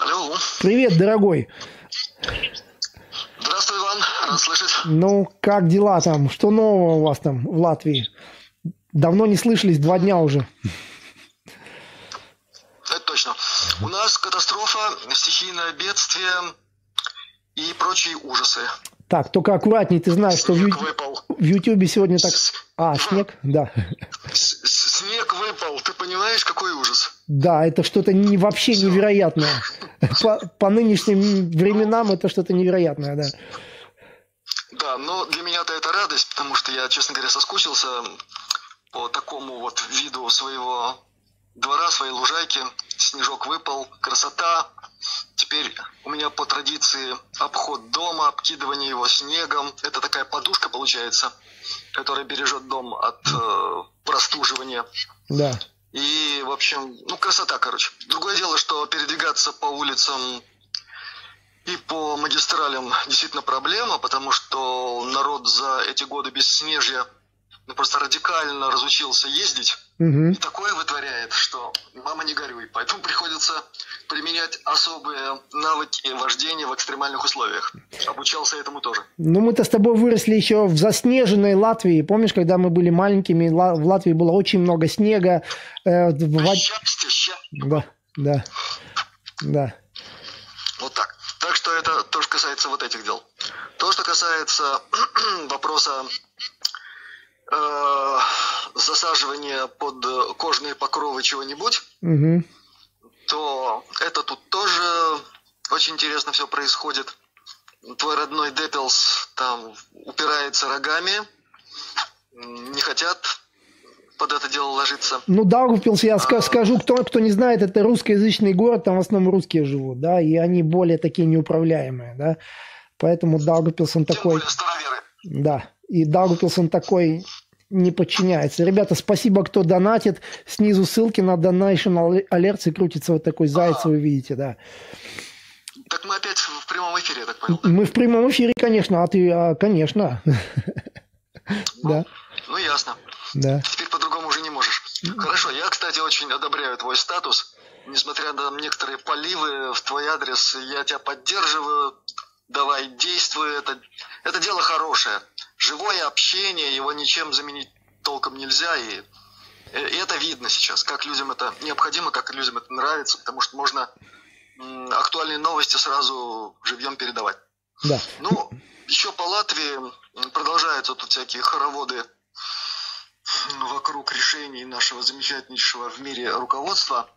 Алло. Привет, дорогой. Здравствуй, Иван. Рад слышать. Ну, как дела там? Что нового у вас там в Латвии? Давно не слышались, два дня уже. Это точно. У нас катастрофа, стихийное бедствие и прочие ужасы. Так, только аккуратней, ты знаешь, что в, Снег Ю- выпал. в Ютубе сегодня так... А, снег? Да. с- Снег выпал. Понимаешь, какой ужас? Да, это что-то не, вообще Всё. невероятное. По, по нынешним временам это что-то невероятное, да. Да, но для меня-то это радость, потому что я, честно говоря, соскучился по такому вот виду своего двора, своей лужайки. Снежок выпал, красота. Теперь у меня по традиции обход дома, обкидывание его снегом. Это такая подушка получается, которая бережет дом от э, простуживания. Да. И, в общем, ну, красота, короче. Другое дело, что передвигаться по улицам и по магистралям действительно проблема, потому что народ за эти годы бесснежья ну, просто радикально разучился ездить. Мгм. И такое вытворяет, что мама не горюй. Поэтому приходится применять особые навыки вождения в экстремальных условиях. Обучался этому тоже. Ну, мы-то с тобой выросли еще в заснеженной Латвии. Помнишь, когда мы были маленькими, в Латвии было очень много снега. э, в Счастье, счастье. Да, да, да. Вот так. Так что это то, что касается вот этих дел. То, что касается вопроса э, засаживания под кожные покровы чего-нибудь, Мгм. то это тут тоже очень интересно все происходит. Твой родной Деппелс там упирается рогами, не хотят под это дело ложиться. Ну, Даугавпилс, я ска- скажу, кто, кто не знает, это русскоязычный город, там в основном русские живут, да, и они более такие неуправляемые, да. Поэтому Даугавпилс, он Тем такой, более староверы. да, и Даугавпилс, он такой не подчиняется. Ребята, спасибо, кто донатит. Снизу ссылки на Donation Alerts и крутится вот такой заяц, вы видите, да. Так мы опять в прямом эфире, я так понял. Мы в прямом эфире, конечно, а ты, а, конечно. Да, Ну ясно. да. Теперь по-другому уже не можешь. Хорошо, я, кстати, очень одобряю твой статус. Несмотря на некоторые поливы в твой адрес, я тебя поддерживаю. Давай, действуй. Это, это дело хорошее. Живое общение, его ничем заменить толком нельзя. И, и это видно сейчас, как людям это необходимо, как людям это нравится, потому что можно актуальные новости сразу живьем передавать. Да. Ну, еще по Латвии продолжаются тут всякие хороводы вокруг решений нашего замечательнейшего в мире руководства.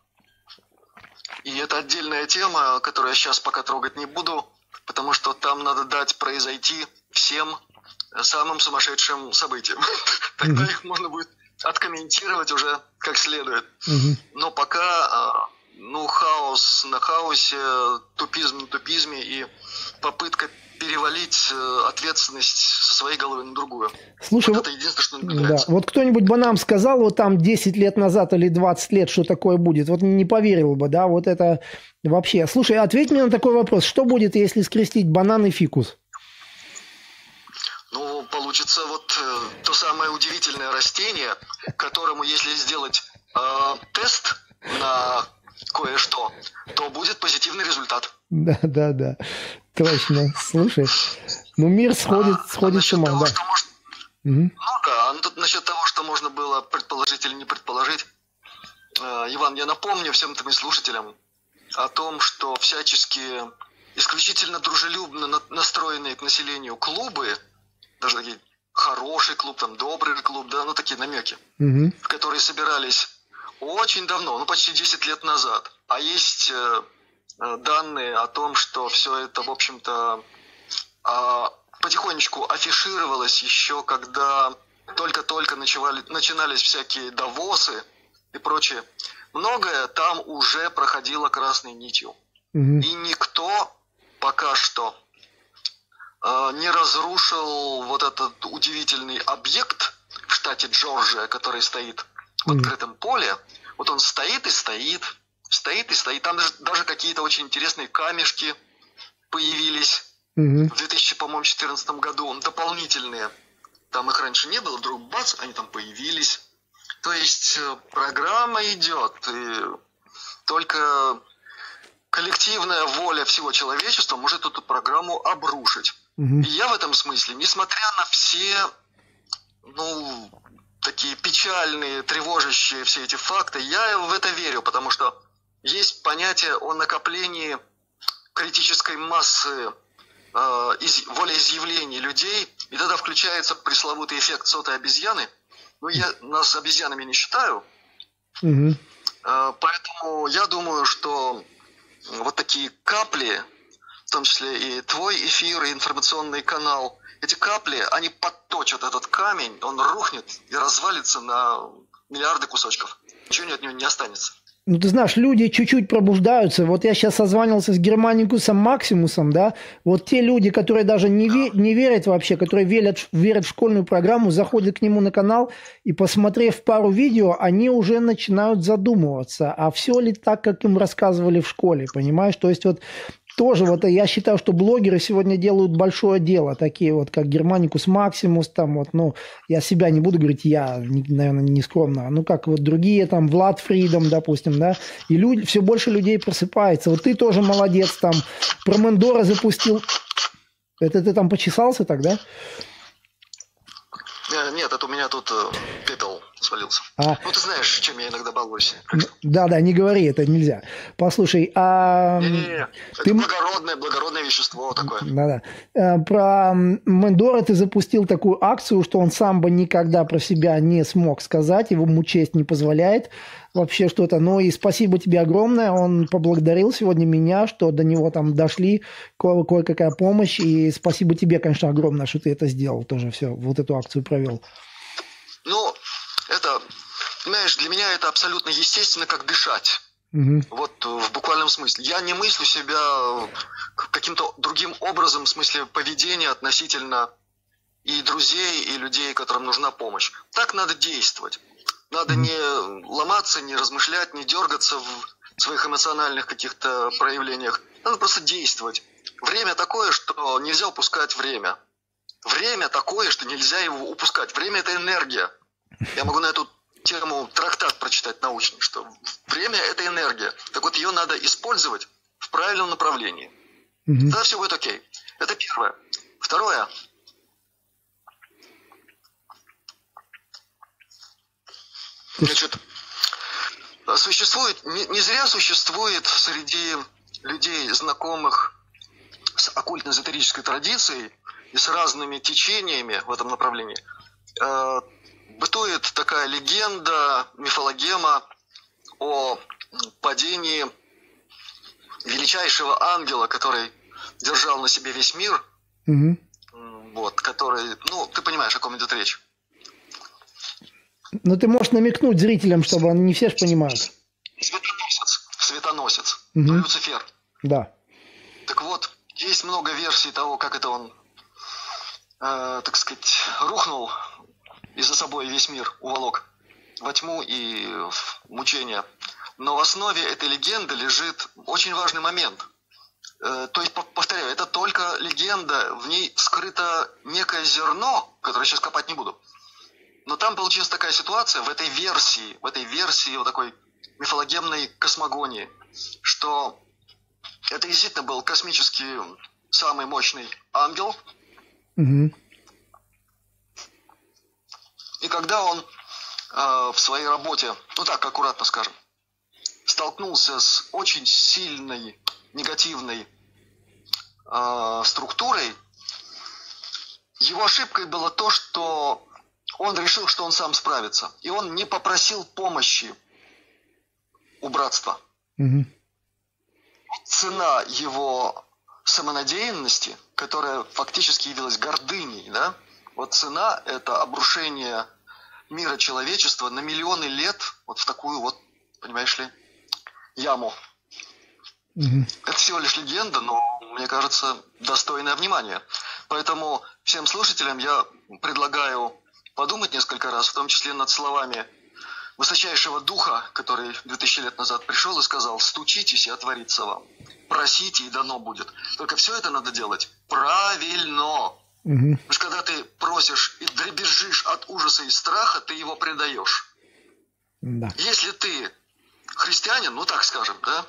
И это отдельная тема, которую я сейчас пока трогать не буду, потому что там надо дать произойти всем самым сумасшедшим событиям. Тогда их можно будет откомментировать уже как следует. Но пока, а, ну, хаос на хаосе, тупизм на тупизме и попытка перевалить э, ответственность своей головы на другую. Слушай, Вот вот- это единственное, что мне Да, вот кто-нибудь бы нам сказал вот там 10 лет назад или 20 лет, что такое будет, вот не поверил бы, да, вот это вообще. Слушай, ответь мне на такой вопрос, что будет, если скрестить банан и фикус? Ну, получится вот э, то самое удивительное растение, которому, если сделать э, тест на кое-что, то будет позитивный результат. Да, да, да, точно, слушай, ну мир сходит, А сходит с насчет ума, того, да. что может- Мгм. Ну да, ну тут насчет того, что можно было предположить или не предположить. Э, Иван, я напомню всем твоим слушателям о том, что всячески исключительно дружелюбно на- настроенные к населению клубы, даже такие хороший клуб, там добрый клуб, да, ну такие намеки, Мгм. которые собирались очень давно, ну почти 10 лет назад. А есть э, данные о том, что все это, в общем-то, а, потихонечку афишировалось еще, когда только-только начинали, начинались всякие давосы и прочее. Многое там уже проходило красной нитью. Мгм. И никто пока что э, не разрушил вот этот удивительный объект в штате Джорджия, который стоит в открытом поле. Вот он стоит и стоит, стоит и стоит. Там даже, даже какие-то очень интересные камешки появились Мгм. в 2014 году, дополнительные. Там их раньше не было, вдруг бац, они там появились. То есть э, программа идет, и только коллективная воля всего человечества может эту программу обрушить. Угу. И я в этом смысле, несмотря на все, ну, такие печальные, тревожащие все эти факты, я в это верю, потому что есть понятие о накоплении критической массы э, из, волеизъявлений людей, и тогда включается пресловутый эффект сотой обезьяны. Ну, я нас обезьянами не считаю, угу. э, поэтому я думаю, что вот такие капли, в том числе и твой эфир, и информационный канал, эти капли, они подточат этот камень, он рухнет и развалится на миллиарды кусочков. Ничего от него не останется. Ну, ты знаешь, люди чуть-чуть пробуждаются. Вот я сейчас созванивался с Германикусом Максимусом, да. Вот те люди, которые даже не, ве- не верят вообще, которые верят, верят в школьную программу, заходят к нему на канал и, посмотрев пару видео, они уже начинают задумываться, а все ли так, как им рассказывали в школе, понимаешь? То есть вот тоже вот я считаю, что блогеры сегодня делают большое дело, такие вот как Германикус Максимус, там вот, ну, я себя не буду говорить, я, наверное, не скромно, ну, как вот другие, там, Влад Фридом, допустим, да, и люди, все больше людей просыпается. Вот ты тоже молодец, там, про Мендора запустил. Это ты там почесался тогда? Э, нет, это у меня тут э, пепел свалился. А... Ну, ты знаешь, чем я иногда балуюсь. Да, да, не говори, это нельзя. Послушай, а... Не-не-не, ты... это благородное, благородное вещество такое. Да-да. А, про Мендора ты запустил такую акцию, что он сам бы никогда про себя не смог сказать, его ему честь не позволяет вообще что-то. Ну и спасибо тебе огромное. Он поблагодарил сегодня меня, что до него там дошли ко- кое-какая помощь. И спасибо тебе, конечно, огромное, что ты это сделал тоже все, вот эту акцию провел. Ну, это, понимаешь, для меня это абсолютно естественно, как дышать. Угу. Вот в буквальном смысле. Я не мыслю себя каким-то другим образом, в смысле поведения относительно и друзей, и людей, которым нужна помощь. Так надо действовать. Надо не ломаться, не размышлять, не дергаться в своих эмоциональных каких-то проявлениях. Надо просто действовать. Время такое, что нельзя упускать время. Время такое, что нельзя его упускать. Время – это энергия. Я могу на эту тему трактат прочитать научный, что время – это энергия. Так вот, ее надо использовать в правильном направлении. Угу. Тогда все будет окей. Это первое. Второе. Значит, существует, не, не зря существует среди людей, знакомых с оккультно-эзотерической традицией и с разными течениями в этом направлении, э, бытует такая легенда, мифологема о падении величайшего ангела, который держал на себе весь мир, угу. вот, который, ну, ты понимаешь, о ком идет речь. Ну, ты можешь намекнуть зрителям, чтобы они не все же понимают. Светоносец. Светоносец. Угу. Люцифер. Да. Так вот, есть много версий того, как это он, э, так сказать, рухнул и за собой весь мир уволок во тьму и в мучения. Но в основе этой легенды лежит очень важный момент. Э, то есть, повторяю, это только легенда, в ней скрыто некое зерно, которое сейчас копать не буду. Но там получилась такая ситуация в этой версии, в этой версии вот такой мифологемной космогонии, что это действительно был космический самый мощный ангел. Угу. И когда он э, в своей работе, ну так аккуратно скажем, столкнулся с очень сильной негативной э, структурой, его ошибкой было то, что он решил, что он сам справится. И он не попросил помощи у братства. Угу. Цена его самонадеянности, которая фактически явилась гордыней, да, вот цена – это обрушение мира человечества на миллионы лет вот в такую вот, понимаешь ли, яму. Угу. Это всего лишь легенда, но, мне кажется, достойное внимания. Поэтому всем слушателям я предлагаю подумать несколько раз, в том числе над словами высочайшего духа, который 2000 лет назад пришел и сказал, стучитесь и отворится вам, просите и дано будет. Только все это надо делать правильно. Угу. Потому что когда ты просишь и дребезжишь от ужаса и страха, ты его предаешь. Да. Если ты христианин, ну так скажем, да,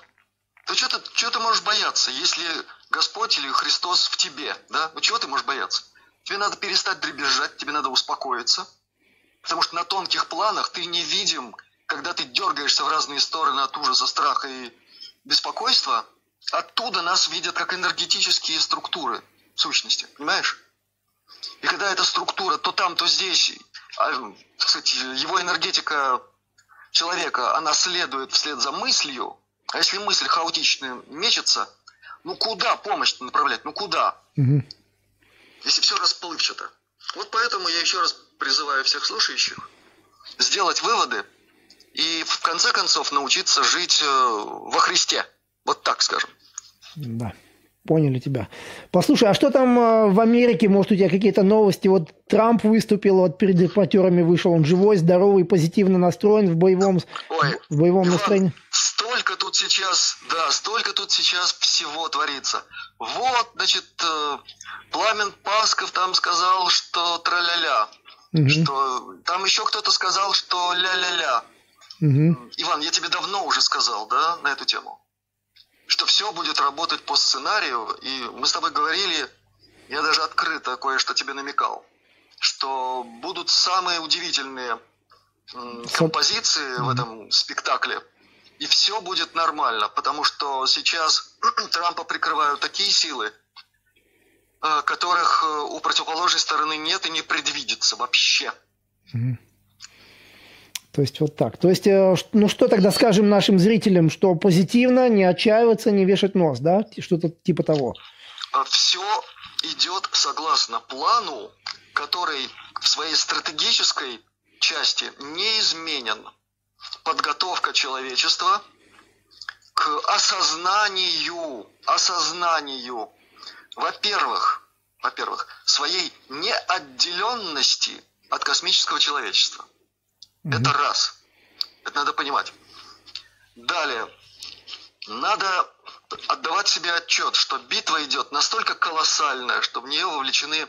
то что ты, что ты можешь бояться, если Господь или Христос в тебе, да? Ну чего ты можешь бояться? Тебе надо перестать дребезжать, тебе надо успокоиться, потому что на тонких планах ты не видим, когда ты дергаешься в разные стороны от ужаса, страха и беспокойства, оттуда нас видят как энергетические структуры сущности, понимаешь? И когда эта структура то там, то здесь, а, кстати, его энергетика человека, она следует вслед за мыслью, а если мысль хаотичная мечется, ну куда помощь направлять? Ну куда? Угу. Если все расплывчато. Вот поэтому я еще раз призываю всех слушающих сделать выводы и в конце концов научиться жить э, во Христе. Вот так скажем. Да. Поняли тебя. Послушай, а что там э, в Америке? Может, у тебя какие-то новости? Вот Трамп выступил, вот перед репортерами вышел. Он живой, здоровый, позитивно настроен в боевом, Ой, в боевом Иван, настроении. Столько тут сейчас, да, столько тут сейчас всего творится. Вот, значит, э, Пламен Пасков там сказал, что тра-ля-ля. Угу. Что там еще кто-то сказал, что ля-ля-ля. Угу. Иван, я тебе давно уже сказал, да, на эту тему что все будет работать по сценарию, и мы с тобой говорили, я даже открыто кое-что тебе намекал, что будут самые удивительные композиции в этом спектакле, и все будет нормально, потому что сейчас Трампа прикрывают такие силы, э, которых э, у противоположной стороны нет и не предвидится вообще. То есть вот так. То есть, э, ну что тогда скажем нашим зрителям, что позитивно, не отчаиваться, не вешать нос, да? Что-то типа того. А Все идет согласно плану, который в своей стратегической части не изменен. Подготовка человечества к осознанию, осознанию, во-первых, во-первых, своей неотделенности от космического человечества. Угу. Это раз. Это надо понимать. Далее. Надо отдавать себе отчет, что битва идет настолько колоссальная, что в нее вовлечены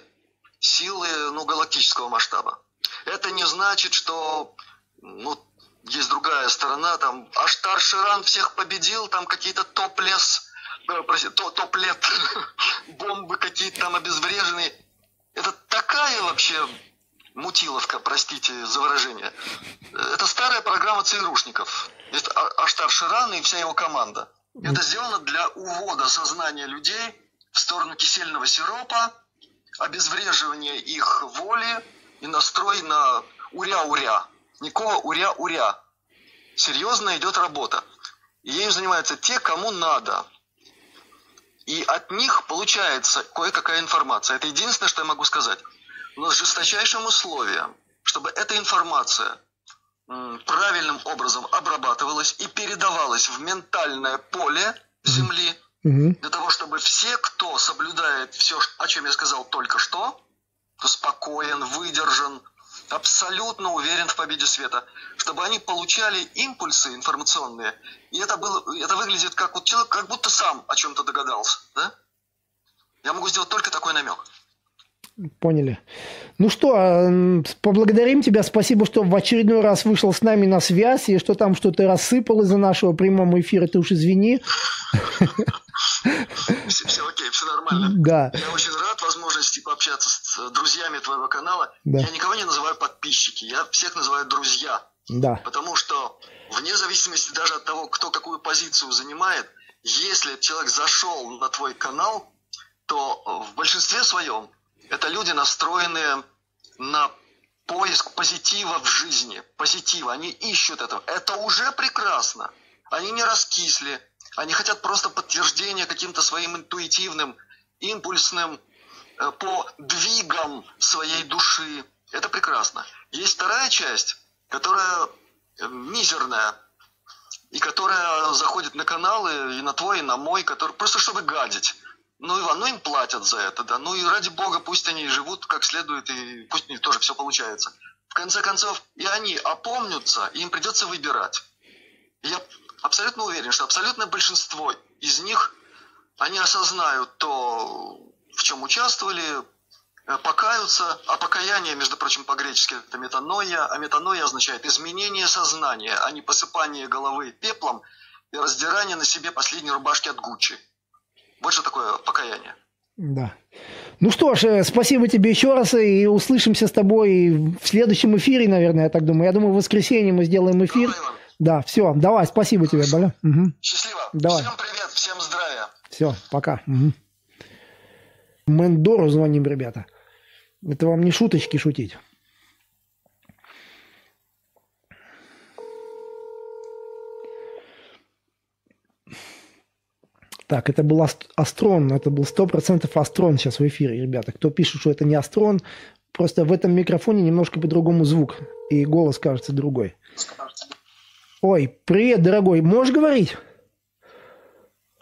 силы ну, галактического масштаба. Это не значит, что ну, есть другая сторона, там Аштар Ширан всех победил, там какие-то топ-лес, э, прости, топ-лет, бомбы какие-то там обезвреженные. Это такая вообще Мутиловка, простите за выражение. Это старая программа ЦРУшников. А-, Аштар Ширан и вся его команда. Это сделано для увода сознания людей в сторону кисельного сиропа, обезвреживания их воли и настрой на уря-уря. Никакого уря-уря. Серьезно идет работа. И ею занимаются те, кому надо. И от них получается кое-какая информация. Это единственное, что я могу сказать но с жесточайшим условием, чтобы эта информация правильным образом обрабатывалась и передавалась в ментальное поле Земли, угу. для того, чтобы все, кто соблюдает все, о чем я сказал только что, кто спокоен, выдержан, абсолютно уверен в победе света, чтобы они получали импульсы информационные, и это, было, это выглядит как, вот человек как будто сам о чем-то догадался. Да? Я могу сделать только такой намек. Поняли. Ну что, а, поблагодарим тебя. Спасибо, что в очередной раз вышел с нами на связь, и что там что-то рассыпал из-за нашего прямого эфира, ты уж извини. Все, все окей, все нормально. Да. Я очень рад возможности пообщаться с друзьями твоего канала. Да. Я никого не называю подписчики, я всех называю друзья. Да. Потому что вне зависимости даже от того, кто какую позицию занимает, если человек зашел на твой канал, то в большинстве своем это люди, настроенные на поиск позитива в жизни, позитива. Они ищут этого. Это уже прекрасно. Они не раскисли. Они хотят просто подтверждения каким-то своим интуитивным, импульсным э, по двигам своей души. Это прекрасно. Есть вторая часть, которая э, мизерная, и которая заходит на каналы и на твой, и на мой, который просто чтобы гадить. Ну, Иван, ну им платят за это, да. Ну и ради бога, пусть они живут как следует, и пусть у них тоже все получается. В конце концов, и они опомнятся, и им придется выбирать. И я абсолютно уверен, что абсолютное большинство из них, они осознают то, в чем участвовали, э, покаются, а покаяние, между прочим, по-гречески это метаноя, а метаноя означает изменение сознания, а не посыпание головы пеплом – и раздирание на себе последней рубашки от Гуччи. Вот что такое покаяние. Да. Ну что ж, э, спасибо тебе еще раз, и услышимся с тобой в следующем эфире, наверное, я так думаю. Я думаю, в воскресенье мы сделаем эфир. Давай, да, все, давай, спасибо тебе, Баля. Угу. Счастливо. Давай. Всем привет, всем здравия. Все, пока. Угу. Мендору звоним, ребята. Это вам не шуточки шутить. Так, это был Астрон, это был 100% Астрон сейчас в эфире, ребята. Кто пишет, что это не Астрон, просто в этом микрофоне немножко по-другому звук, и голос кажется другой. Ой, привет, дорогой, можешь говорить?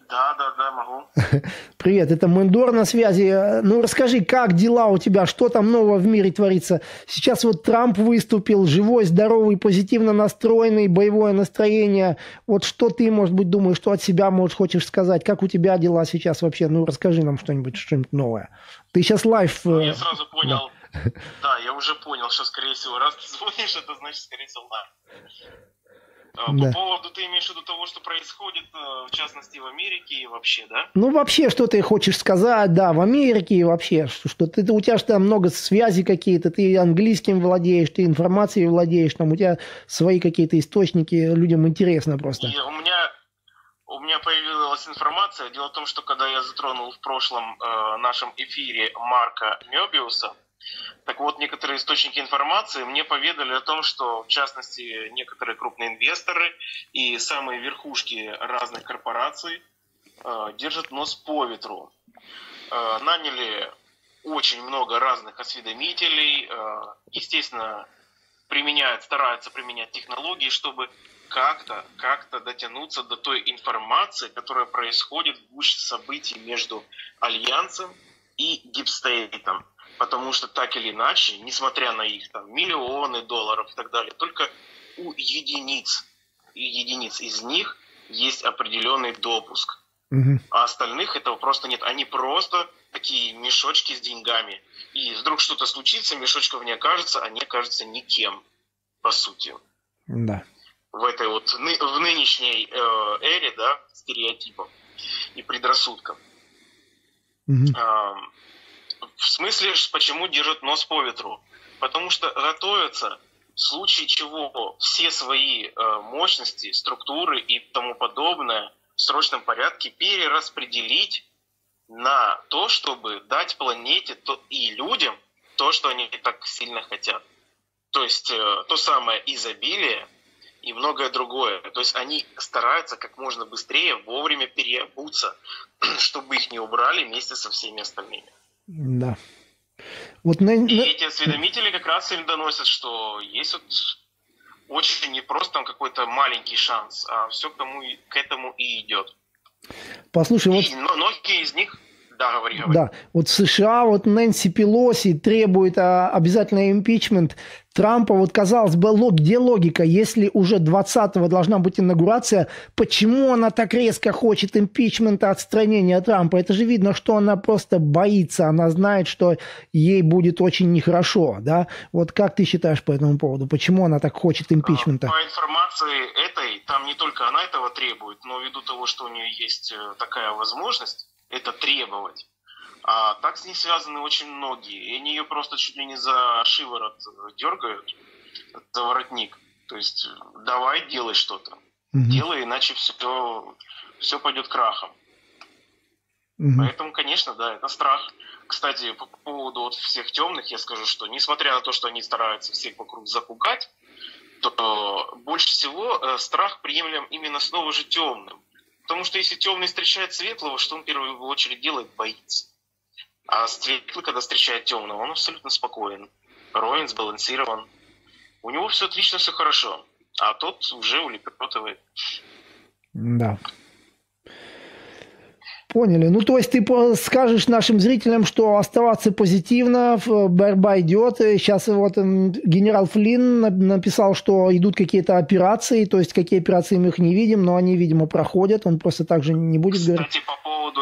Да, да, да, могу. Привет, это Мендор на связи. Ну, расскажи, как дела у тебя, что там нового в мире творится? Сейчас вот Трамп выступил, живой, здоровый, позитивно настроенный, боевое настроение. Вот что ты, может быть, думаешь, что от себя, может, хочешь сказать? Как у тебя дела сейчас вообще? Ну, расскажи нам что-нибудь, что-нибудь новое. Ты сейчас live... Ну, я сразу понял. Да. да, я уже понял, что, скорее всего, раз ты звонишь, это значит, скорее всего, live. А, по да. поводу, ты имеешь в виду того, что происходит, э, в частности, в Америке и вообще, да? Ну, вообще, что ты хочешь сказать, да, в Америке и вообще, что, что ты, у тебя же там много связей какие-то, ты английским владеешь, ты информацией владеешь, там у тебя свои какие-то источники, людям интересно просто. И у меня, у меня появилась информация. Дело в том, что когда я затронул в прошлом э, нашем эфире Марка Мебиуса, так вот, некоторые источники информации мне поведали о том, что, в частности, некоторые крупные инвесторы и самые верхушки разных корпораций э, держат нос по ветру. Э, наняли очень много разных осведомителей, э, естественно, применяют, стараются применять технологии, чтобы как-то как дотянуться до той информации, которая происходит в гуще событий между Альянсом и Дипстейтом. Потому что так или иначе, несмотря на их там, миллионы долларов и так далее, только у единиц, единиц из них есть определенный допуск. Угу. А остальных этого просто нет. Они просто такие мешочки с деньгами. И вдруг что-то случится, мешочков не окажется, они окажутся никем, по сути. Да. В этой вот в нынешней э, эре, да, стереотипов и предрассудков. Угу. В смысле, почему держат нос по ветру? Потому что готовятся в случае чего все свои э, мощности, структуры и тому подобное в срочном порядке перераспределить на то, чтобы дать планете и людям то, что они так сильно хотят. То есть э, то самое изобилие и многое другое. То есть они стараются как можно быстрее вовремя переобуться, чтобы их не убрали вместе со всеми остальными. Да. Вот на... И эти осведомители как раз им доносят, что есть вот очень не просто там какой-то маленький шанс, а все к, тому, к этому и идет. Послушай, и, вот... Но многие из них да, говори, говори. Да, вот в США вот Нэнси Пелоси требует а, обязательно импичмент Трампа. Вот казалось бы, лог, где логика? Если уже 20-го должна быть инаугурация, почему она так резко хочет импичмента, отстранения Трампа? Это же видно, что она просто боится, она знает, что ей будет очень нехорошо, да? Вот как ты считаешь по этому поводу? Почему она так хочет импичмента? По информации этой, там не только она этого требует, но ввиду того, что у нее есть э, такая возможность, это требовать. А так с ней связаны очень многие. И они ее просто чуть ли не за шиворот дергают, за воротник. То есть давай делай что-то. Угу. Делай, иначе все, все пойдет крахом. Угу. Поэтому, конечно, да, это страх. Кстати, по поводу вот всех темных я скажу, что несмотря на то, что они стараются всех вокруг запугать, то больше всего э, страх приемлем именно снова же темным. Потому что если темный встречает светлого, что он в первую очередь делает? Боится. А светлый, когда встречает темного, он абсолютно спокоен, роен, сбалансирован. У него все отлично, все хорошо. А тот уже улепетывает. Да. Поняли. Ну, то есть ты скажешь нашим зрителям, что оставаться позитивно, борьба идет. Сейчас вот генерал Флинн написал, что идут какие-то операции, то есть какие операции мы их не видим, но они, видимо, проходят. Он просто так же не будет Кстати, говорить. Кстати, по поводу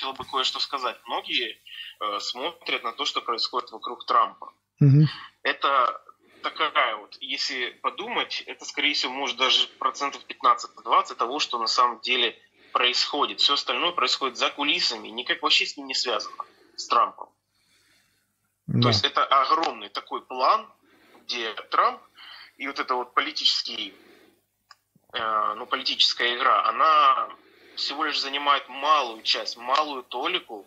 хотел бы кое-что сказать. Многие э, смотрят на то, что происходит вокруг Трампа. Угу. Это такая вот, если подумать, это, скорее всего, может даже процентов 15-20 того, что на самом деле происходит. Все остальное происходит за кулисами, никак вообще с ним не связано, с Трампом. Да. То есть это огромный такой план, где Трамп и вот эта вот политический, э, ну, политическая игра, она всего лишь занимает малую часть, малую толику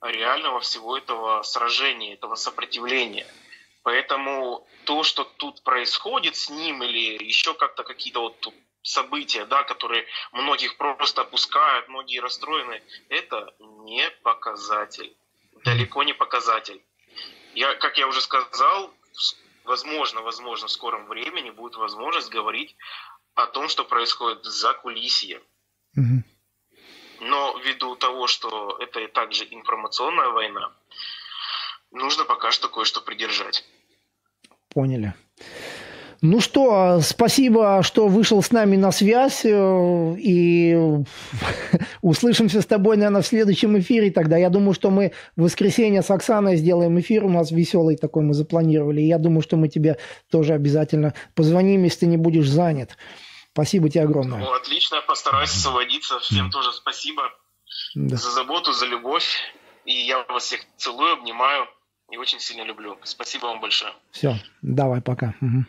реального всего этого сражения, этого сопротивления. Поэтому то, что тут происходит с ним или еще как-то какие-то вот события, да, которые многих просто опускают, многие расстроены, это не показатель. Далеко не показатель. Я, как я уже сказал, возможно, возможно, в скором времени будет возможность говорить о том, что происходит за кулисье. Угу. Ввиду того, что это также информационная война, нужно пока что кое-что придержать. Поняли. Ну что, спасибо, что вышел с нами на связь. Э, и услышимся с тобой, наверное, в следующем эфире тогда. Я думаю, что мы в воскресенье с Оксаной сделаем эфир. У нас веселый такой мы запланировали. И я думаю, что мы тебе тоже обязательно позвоним, если ты не будешь занят. Спасибо тебе огромное. Ну, отлично, постараюсь освободиться. Всем тоже спасибо да. за заботу, за любовь. И я вас всех целую, обнимаю и очень сильно люблю. Спасибо вам большое. Все, давай, пока. Угу.